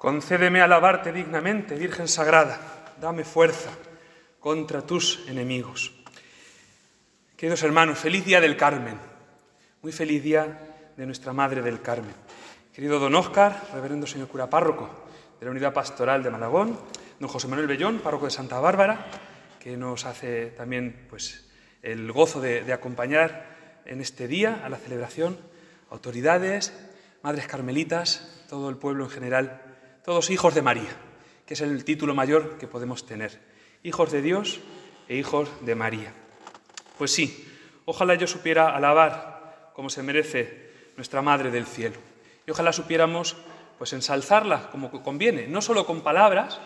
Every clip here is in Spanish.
Concédeme alabarte dignamente, Virgen Sagrada, dame fuerza contra tus enemigos. Queridos hermanos, feliz día del Carmen, muy feliz día de nuestra Madre del Carmen. Querido don Óscar, reverendo señor cura párroco de la Unidad Pastoral de Malagón, don José Manuel Bellón, párroco de Santa Bárbara, que nos hace también pues, el gozo de, de acompañar en este día a la celebración, autoridades, madres carmelitas, todo el pueblo en general, todos hijos de María, que es el título mayor que podemos tener, hijos de Dios e hijos de María. Pues sí, ojalá yo supiera alabar como se merece nuestra Madre del Cielo, y ojalá supiéramos pues ensalzarla como conviene, no solo con palabras,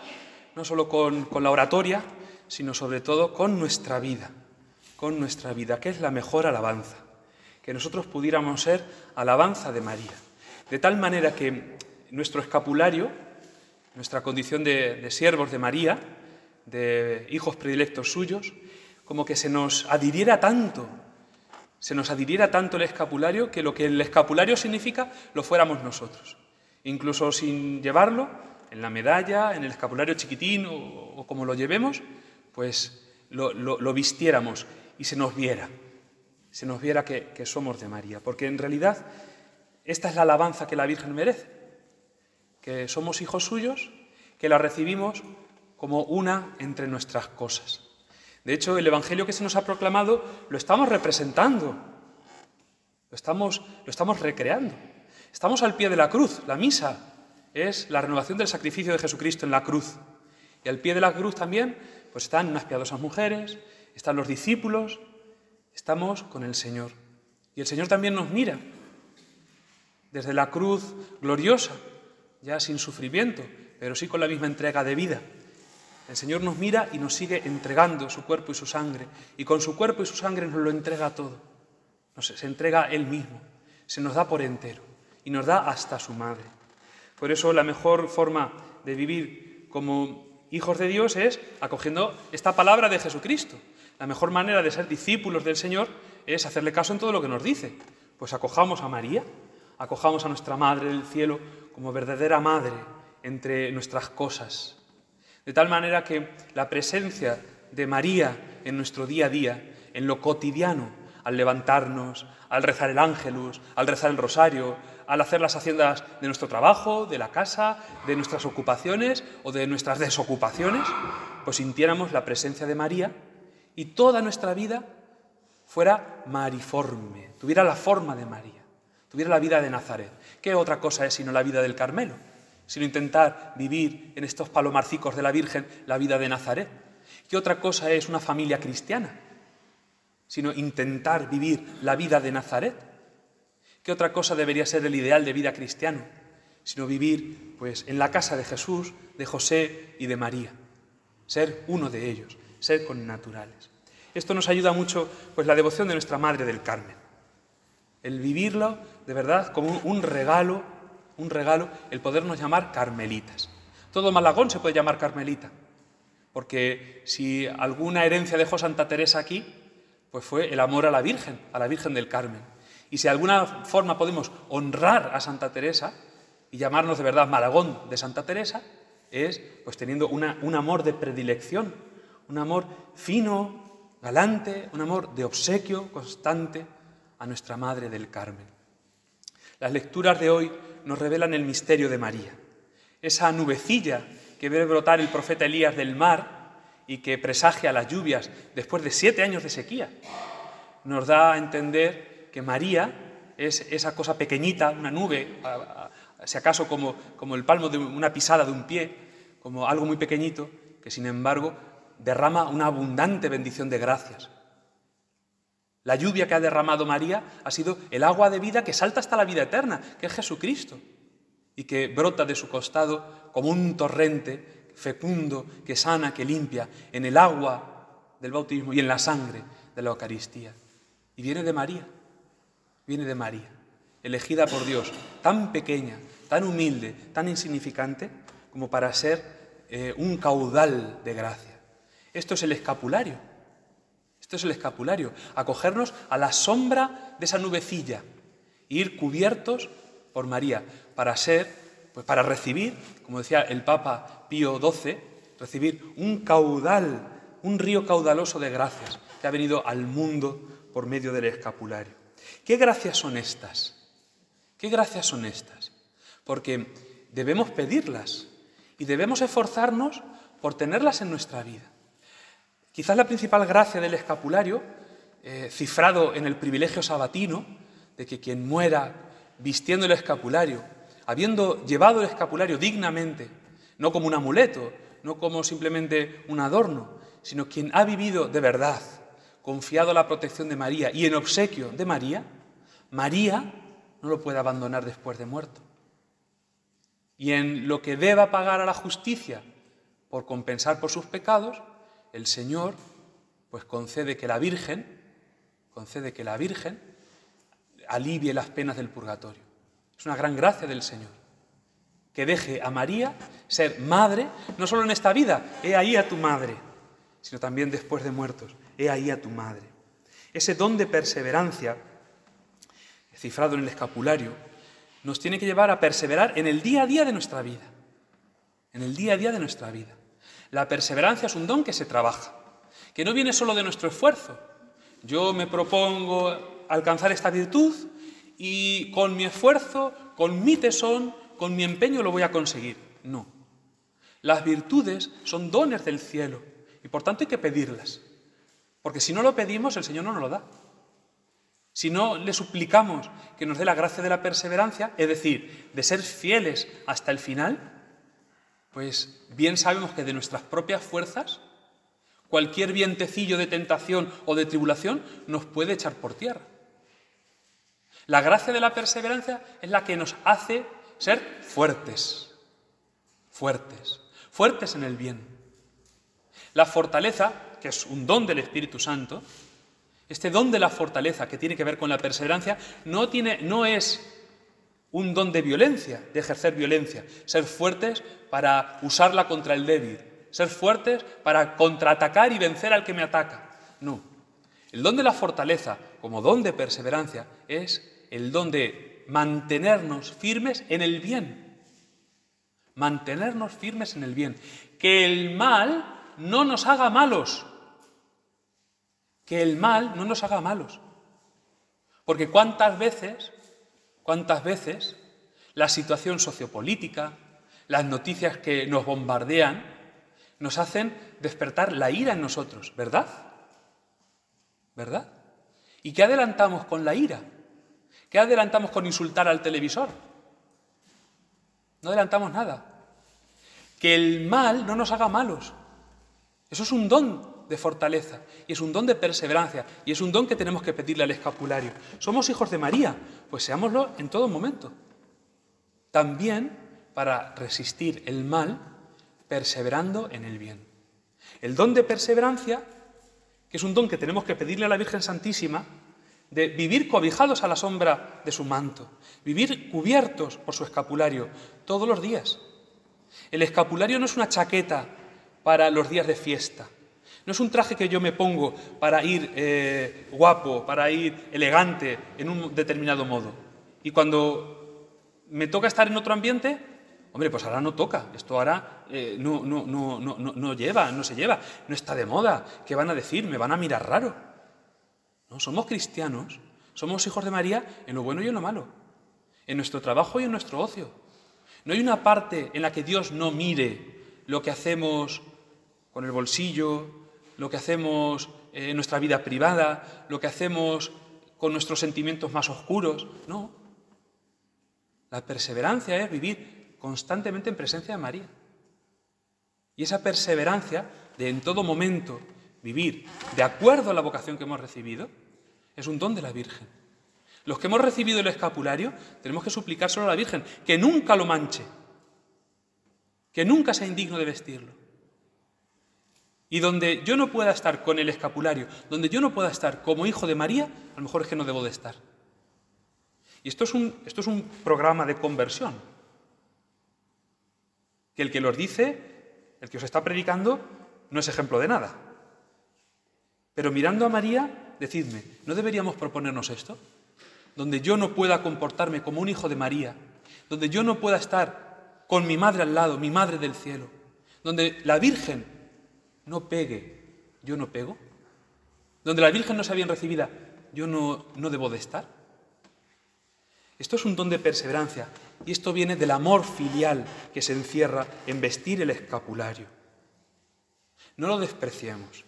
no solo con, con la oratoria, sino sobre todo con nuestra vida, con nuestra vida, que es la mejor alabanza, que nosotros pudiéramos ser alabanza de María. De tal manera que nuestro escapulario, nuestra condición de, siervos de María, de hijos predilectos suyos, como que se nos adhiriera tanto, se nos adhiriera tanto el escapulario que lo que el escapulario significa lo fuéramos nosotros. Incluso sin llevarlo, en la medalla, en el escapulario chiquitín o, como lo llevemos, pues lo, vistiéramos y se nos viera, se nos viera que, que somos de María, porque en realidad esta es la alabanza que la Virgen merece, que somos hijos suyos, que la recibimos como una entre nuestras cosas. De hecho, el Evangelio que se nos ha proclamado lo estamos representando, lo estamos, lo estamos recreando. Estamos al pie de la cruz. La misa es la renovación del sacrificio de Jesucristo en la cruz. Y al pie de la cruz también pues están unas piadosas mujeres, están los discípulos, estamos con el Señor. Y el Señor también nos mira desde la cruz gloriosa, ya sin sufrimiento, pero sí con la misma entrega de vida. El Señor nos mira y nos sigue entregando su cuerpo y su sangre, y con su cuerpo y su sangre nos lo entrega todo. Nos, se entrega Él mismo, se nos da por entero y nos da hasta su madre. Por eso la mejor forma de vivir como hijos de Dios es acogiendo esta palabra de Jesucristo. La mejor manera de ser discípulos del Señor es hacerle caso en todo lo que nos dice. Pues acojamos a María, acojamos a nuestra Madre del Cielo como verdadera Madre entre nuestras cosas. De tal manera que la presencia de María en nuestro día a día, en lo cotidiano, al levantarnos, al rezar el ángelus, al rezar el rosario, al hacer las haciendas de nuestro trabajo, de la casa, de nuestras ocupaciones o de nuestras desocupaciones, pues sintiéramos la presencia de María y toda nuestra vida fuera mariforme, tuviera la forma de María, tuviera la vida de Nazaret. ¿Qué otra cosa es sino la vida del Carmelo? Sino intentar vivir en estos palomarcicos de la Virgen la vida de Nazaret. ¿Qué otra cosa es una familia cristiana? Sino intentar vivir la vida de Nazaret. ¿Qué otra cosa debería ser el ideal de vida cristiano? Sino vivir pues, en la casa de Jesús, de José y de María. Ser uno de ellos, ser con naturales. Esto nos ayuda mucho pues, la devoción de nuestra Madre del Carmen. El vivirlo de verdad como un regalo, un regalo, el podernos llamar carmelitas. Todo Malagón se puede llamar carmelita, porque si alguna herencia dejó Santa Teresa aquí, pues fue el amor a la Virgen, a la Virgen del Carmen. Y si de alguna forma podemos honrar a Santa Teresa y llamarnos de verdad Malagón de Santa Teresa, es pues teniendo un amor de predilección, un amor fino, galante, un amor de obsequio constante nuestra Madre del Carmen. Las lecturas de hoy nos revelan el misterio de María, esa nubecilla que ve brotar el profeta Elías del mar y que presagia las lluvias después de siete años de sequía. Nos da a entender que María es esa cosa pequeñita, una nube, si acaso como, como el palmo de una pisada de un pie, como algo muy pequeñito, que sin embargo derrama una abundante bendición de gracias. La lluvia que ha derramado María ha sido el agua de vida que salta hasta la vida eterna, que es Jesucristo, y que brota de su costado como un torrente fecundo que sana, que limpia, en el agua del bautismo y en la sangre de la Eucaristía. Y viene de María viene de María, elegida por Dios, tan pequeña, tan humilde, tan insignificante, como para ser eh, un caudal de gracia. Esto es el escapulario. Esto es el escapulario, acogernos a la sombra de esa nubecilla e ir cubiertos por María para ser Pues para recibir, como decía el Papa Pío XII, recibir un caudal, un río caudaloso de gracias que ha venido al mundo por medio del escapulario. ¿Qué gracias son estas? ¿Qué gracias son estas? Porque debemos pedirlas y debemos esforzarnos por tenerlas en nuestra vida. Quizás la principal gracia del escapulario, eh, cifrado en el privilegio sabatino, de que quien muera vistiendo el escapulario, habiendo llevado el escapulario dignamente, no como un amuleto, no como simplemente un adorno, sino quien ha vivido de verdad, confiado a la protección de María y en obsequio de María, María no lo puede abandonar después de muerto. Y en lo que deba pagar a la justicia por compensar por sus pecados, el Señor pues concede que la Virgen concede que la Virgen alivie las penas del purgatorio. Es una gran gracia del Señor. Que deje a María ser madre, no solo en esta vida, he ahí a tu madre, sino también después de muertos, he ahí a tu madre. Ese don de perseverancia, cifrado en el escapulario, nos tiene que llevar a perseverar en el día a día de nuestra vida. En el día a día de nuestra vida. La perseverancia es un don que se trabaja, que no viene solo de nuestro esfuerzo. Yo me propongo alcanzar esta virtud y con mi esfuerzo, con mi tesón, con mi empeño lo voy a conseguir. No. Las virtudes son dones del cielo y por tanto hay que pedirlas. Porque si no lo pedimos, el Señor no nos lo da. Si no le suplicamos que nos dé la gracia de la perseverancia, es decir, de ser fieles hasta el final, pues bien sabemos que de nuestras propias fuerzas, cualquier vientecillo de tentación o de tribulación nos puede echar por tierra. La gracia de la perseverancia es la que nos hace ser fuertes, fuertes, fuertes en el bien. La fortaleza, que es un don del Espíritu Santo, este don de la fortaleza que tiene que ver con la perseverancia no, tiene, no es un don de violencia, de ejercer violencia, ser fuertes para usarla contra el débil, ser fuertes para contraatacar y vencer al que me ataca. No. El don de la fortaleza, como don de perseverancia, es el don de mantenernos firmes en el bien. Mantenernos firmes en el bien. Que el mal no nos haga malos que el mal no nos haga malos. Porque cuántas veces, cuántas veces la situación sociopolítica, las noticias que nos bombardean, nos hacen despertar la ira en nosotros, ¿verdad? ¿Verdad? ¿Y qué adelantamos con la ira? ¿Qué adelantamos con insultar al televisor? No adelantamos nada. Que el mal no nos haga malos. Eso es un don de fortaleza y es un don de perseverancia y es un don que tenemos que pedirle al escapulario. Somos hijos de María, pues seámoslo en todo momento. También para resistir el mal, perseverando en el bien. El don de perseverancia, que es un don que tenemos que pedirle a la Virgen Santísima, de vivir cobijados a la sombra de su manto, vivir cubiertos por su escapulario todos los días. El escapulario no es una chaqueta para los días de fiesta, no es un traje que yo me pongo para ir eh, guapo, para ir elegante en un determinado modo. Y cuando me toca estar en otro ambiente, hombre, pues ahora no toca. Esto ahora eh, no, no, no, no, lleva, no se lleva, no está de moda. ¿Qué van a decir? Me van a mirar raro. No, somos cristianos, somos hijos de María en lo bueno y en lo malo, en nuestro trabajo y en nuestro ocio. No hay una parte en la que Dios no mire lo que hacemos con el bolsillo, lo que hacemos en nuestra vida privada, lo que hacemos con nuestros sentimientos más oscuros. No. La perseverancia es vivir constantemente en presencia de María. Y esa perseverancia de en todo momento vivir de acuerdo a la vocación que hemos recibido es un don de la Virgen. Los que hemos recibido el escapulario tenemos que suplicar solo a la Virgen que nunca lo manche, que nunca sea indigno de vestirlo. Y donde yo no pueda estar con el escapulario, donde yo no pueda estar como hijo de María, a lo mejor es que no debo de estar. Y esto es un, esto es un programa de conversión. Que el que los dice, el que os está predicando, no es ejemplo de nada. Pero mirando a María, decidme, ¿no deberíamos proponernos esto? Donde yo no pueda comportarme como un hijo de María, donde yo no pueda estar con mi madre al lado, mi madre del cielo, donde la Virgen no pegue, yo no pego, donde la Virgen no sea bien recibida, yo no, no debo de estar. Esto es un don de perseverancia y esto viene del amor filial que se encierra en vestir el escapulario. No lo despreciemos.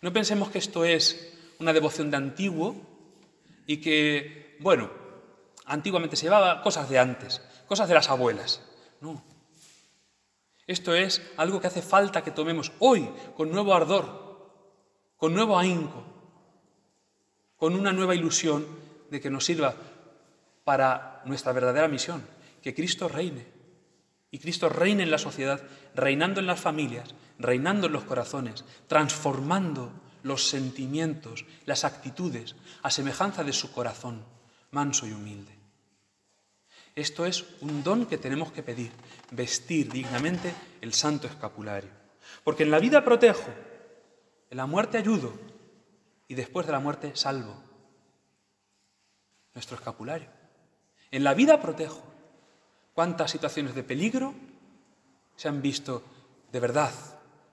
No pensemos que esto es una devoción de antiguo y que, bueno, antiguamente se llevaba cosas de antes, cosas de las abuelas. No. Esto es algo que hace falta que tomemos hoy con nuevo ardor, con nuevo ahínco, con una nueva ilusión de que nos sirva para nuestra verdadera misión, que Cristo reine. Y Cristo reine en la sociedad, reinando en las familias, reinando en los corazones, transformando los sentimientos, las actitudes, a semejanza de su corazón, manso y humilde. Esto es un don que tenemos que pedir, vestir dignamente el santo escapulario. Porque en la vida protejo, en la muerte ayudo y después de la muerte salvo. Nuestro escapulario. En la vida protejo. ¿Cuántas situaciones de peligro se han visto de verdad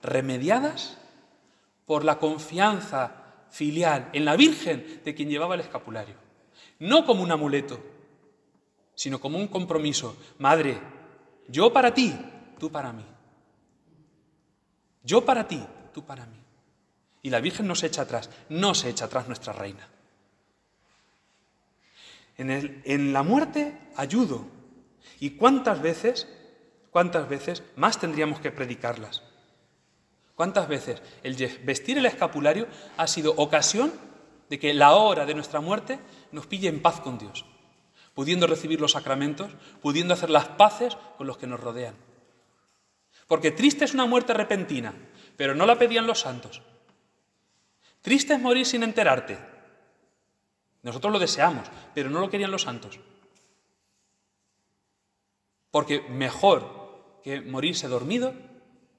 remediadas por la confianza filial en la Virgen de quien llevaba el escapulario? No como un amuleto, sino como un compromiso. Madre, yo para ti, tú para mí. Yo para ti, tú para mí. Y la Virgen no se echa atrás, no se echa atrás nuestra reina. En, en la muerte ayudo. ¿Y cuántas veces, cuántas veces más tendríamos que predicarlas? ¿Cuántas veces el vestir el escapulario ha sido ocasión de que la hora de nuestra muerte nos pille en paz con Dios? Pudiendo recibir los sacramentos, pudiendo hacer las paces con los que nos rodean. Porque triste es una muerte repentina, pero no la pedían los santos. Triste es morir sin enterarte. Nosotros lo deseamos, pero no lo querían los santos. Porque mejor que morirse dormido,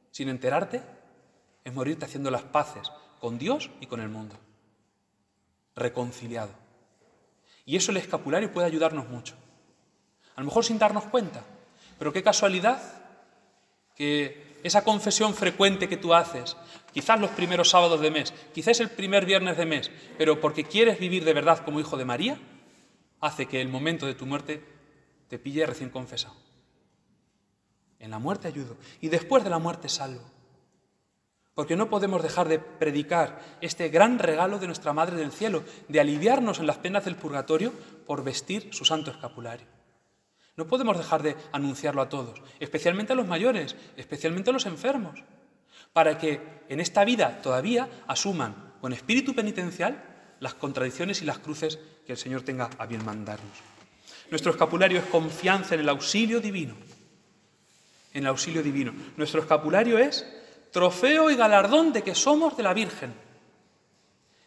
sin enterarte, es morirte haciendo las paces con Dios y con el mundo. Reconciliado. Y eso el escapulario puede ayudarnos mucho. A lo mejor sin darnos cuenta. Pero qué casualidad que esa confesión frecuente que tú haces, quizás los primeros sábados de mes, quizás el primer viernes de mes, pero porque quieres vivir de verdad como hijo de María, hace que el momento de tu muerte te pille recién confesado. En la muerte ayudo y después de la muerte salvo. Porque no podemos dejar de predicar este gran regalo de nuestra Madre del Cielo, de aliviarnos en las penas del purgatorio por vestir su santo escapulario. No podemos dejar de anunciarlo a todos, especialmente a los mayores, especialmente a los enfermos, para que en esta vida todavía asuman con espíritu penitencial las contradicciones y las cruces que el Señor tenga a bien mandarnos. Nuestro escapulario es confianza en el auxilio divino. En el auxilio divino. Nuestro escapulario es trofeo y galardón de que somos de la Virgen.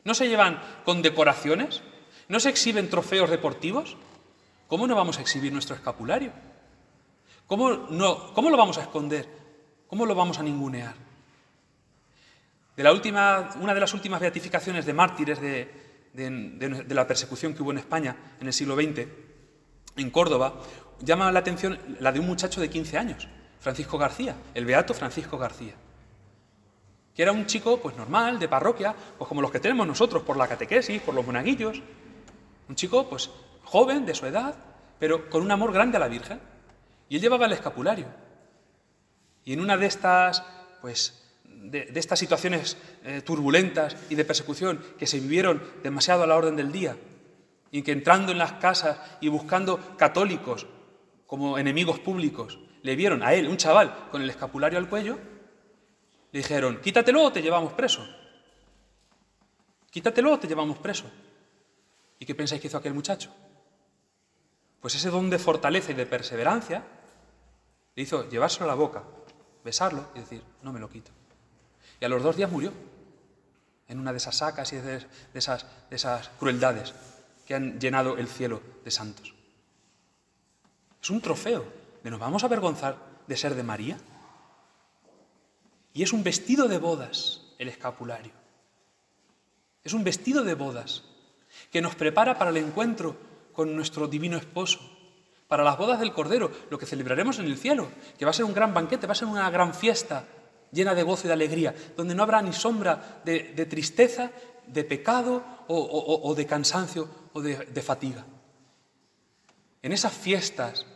¿No se llevan con decoraciones? ¿No se exhiben trofeos deportivos? ¿Cómo no vamos a exhibir nuestro escapulario? ¿Cómo, no, cómo lo vamos a esconder? ¿Cómo lo vamos a ningunear? De la última, una de las últimas beatificaciones de mártires de, de la persecución que hubo en España en el siglo XX, en Córdoba, llama la atención la de un muchacho de 15 años, Francisco García, el beato Francisco García que era un chico pues normal, de parroquia, pues como los que tenemos nosotros por la catequesis, por los monaguillos, un chico pues joven, de su edad, pero con un amor grande a la Virgen. Y él llevaba el escapulario. Y en una de estas, pues, de, estas situaciones eh, turbulentas y de persecución que se vivieron demasiado a la orden del día, y que entrando en las casas y buscando católicos como enemigos públicos, le vieron a él, un chaval, con el escapulario al cuello, le dijeron, quítatelo o te llevamos preso. Quítatelo o te llevamos preso. ¿Y qué pensáis que hizo aquel muchacho? Pues ese don de fortaleza y de perseverancia le hizo llevárselo a la boca, besarlo y decir, no me lo quito. Y a los dos días murió en una de esas sacas y de esas, de esas crueldades que han llenado el cielo de santos. Es un trofeo de nos vamos a avergonzar de ser de María. Y es un vestido de bodas el escapulario. Es un vestido de bodas que nos prepara para el encuentro con nuestro divino esposo, para las bodas del Cordero, lo que celebraremos en el cielo, que va a ser un gran banquete, va a ser una gran fiesta llena de gozo y de alegría, donde no habrá ni sombra de, tristeza, de pecado o, de cansancio o de fatiga. En esas fiestas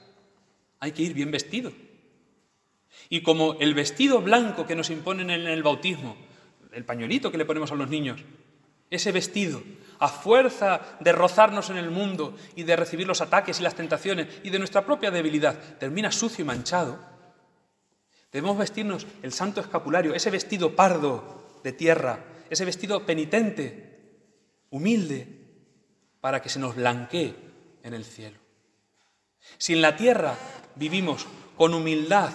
hay que ir bien vestido. Y como el vestido blanco que nos imponen en el bautismo, el pañuelito que le ponemos a los niños, ese vestido, a fuerza de rozarnos en el mundo y de recibir los ataques y las tentaciones y de nuestra propia debilidad, termina sucio y manchado, debemos vestirnos el santo escapulario, ese vestido pardo de tierra, ese vestido penitente, humilde, para que se nos blanquee en el cielo. Si en la tierra vivimos con humildad,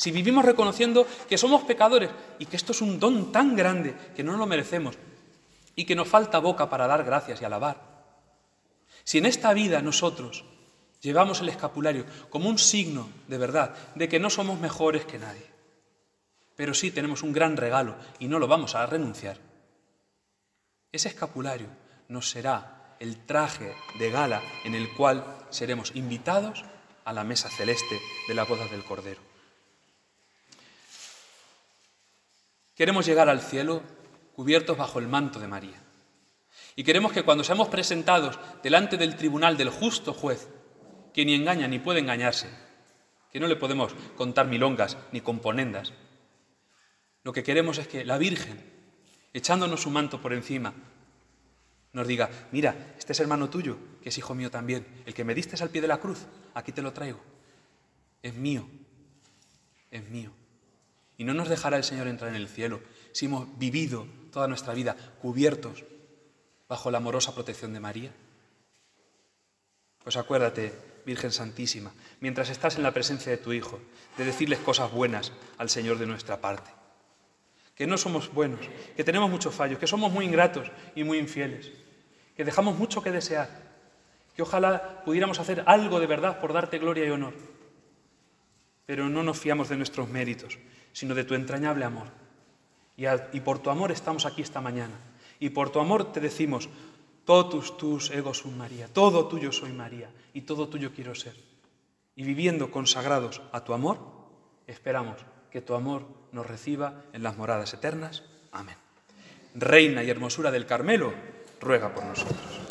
si vivimos reconociendo que somos pecadores y que esto es un don tan grande que no lo merecemos y que nos falta boca para dar gracias y alabar, si en esta vida nosotros llevamos el escapulario como un signo de verdad de que no somos mejores que nadie, pero sí tenemos un gran regalo y no lo vamos a renunciar, ese escapulario nos será el traje de gala en el cual seremos invitados a la mesa celeste de la boda del Cordero. Queremos llegar al cielo cubiertos bajo el manto de María. Y queremos que cuando seamos presentados delante del tribunal del justo juez, que ni engaña ni puede engañarse, que no le podemos contar milongas ni componendas, lo que queremos es que la Virgen, echándonos su manto por encima, nos diga, mira, este es hermano tuyo, que es hijo mío también, el que me diste al pie de la cruz, aquí te lo traigo. Es mío, es mío. Y no nos dejará el Señor entrar en el cielo si hemos vivido toda nuestra vida cubiertos bajo la amorosa protección de María. Pues acuérdate, Virgen Santísima, mientras estás en la presencia de tu Hijo, de decirles cosas buenas al Señor de nuestra parte. Que no somos buenos, que tenemos muchos fallos, que somos muy ingratos y muy infieles que dejamos mucho que desear, que ojalá pudiéramos hacer algo de verdad por darte gloria y honor. Pero no nos fiamos de nuestros méritos, sino de tu entrañable amor. Y, por tu amor estamos aquí esta mañana. Y por tu amor te decimos, totus tus ego sum María, todo tuyo soy María y todo tuyo quiero ser. Y viviendo consagrados a tu amor, esperamos que tu amor nos reciba en las moradas eternas. Amén. Reina y hermosura del Carmelo, ruega por nosotros.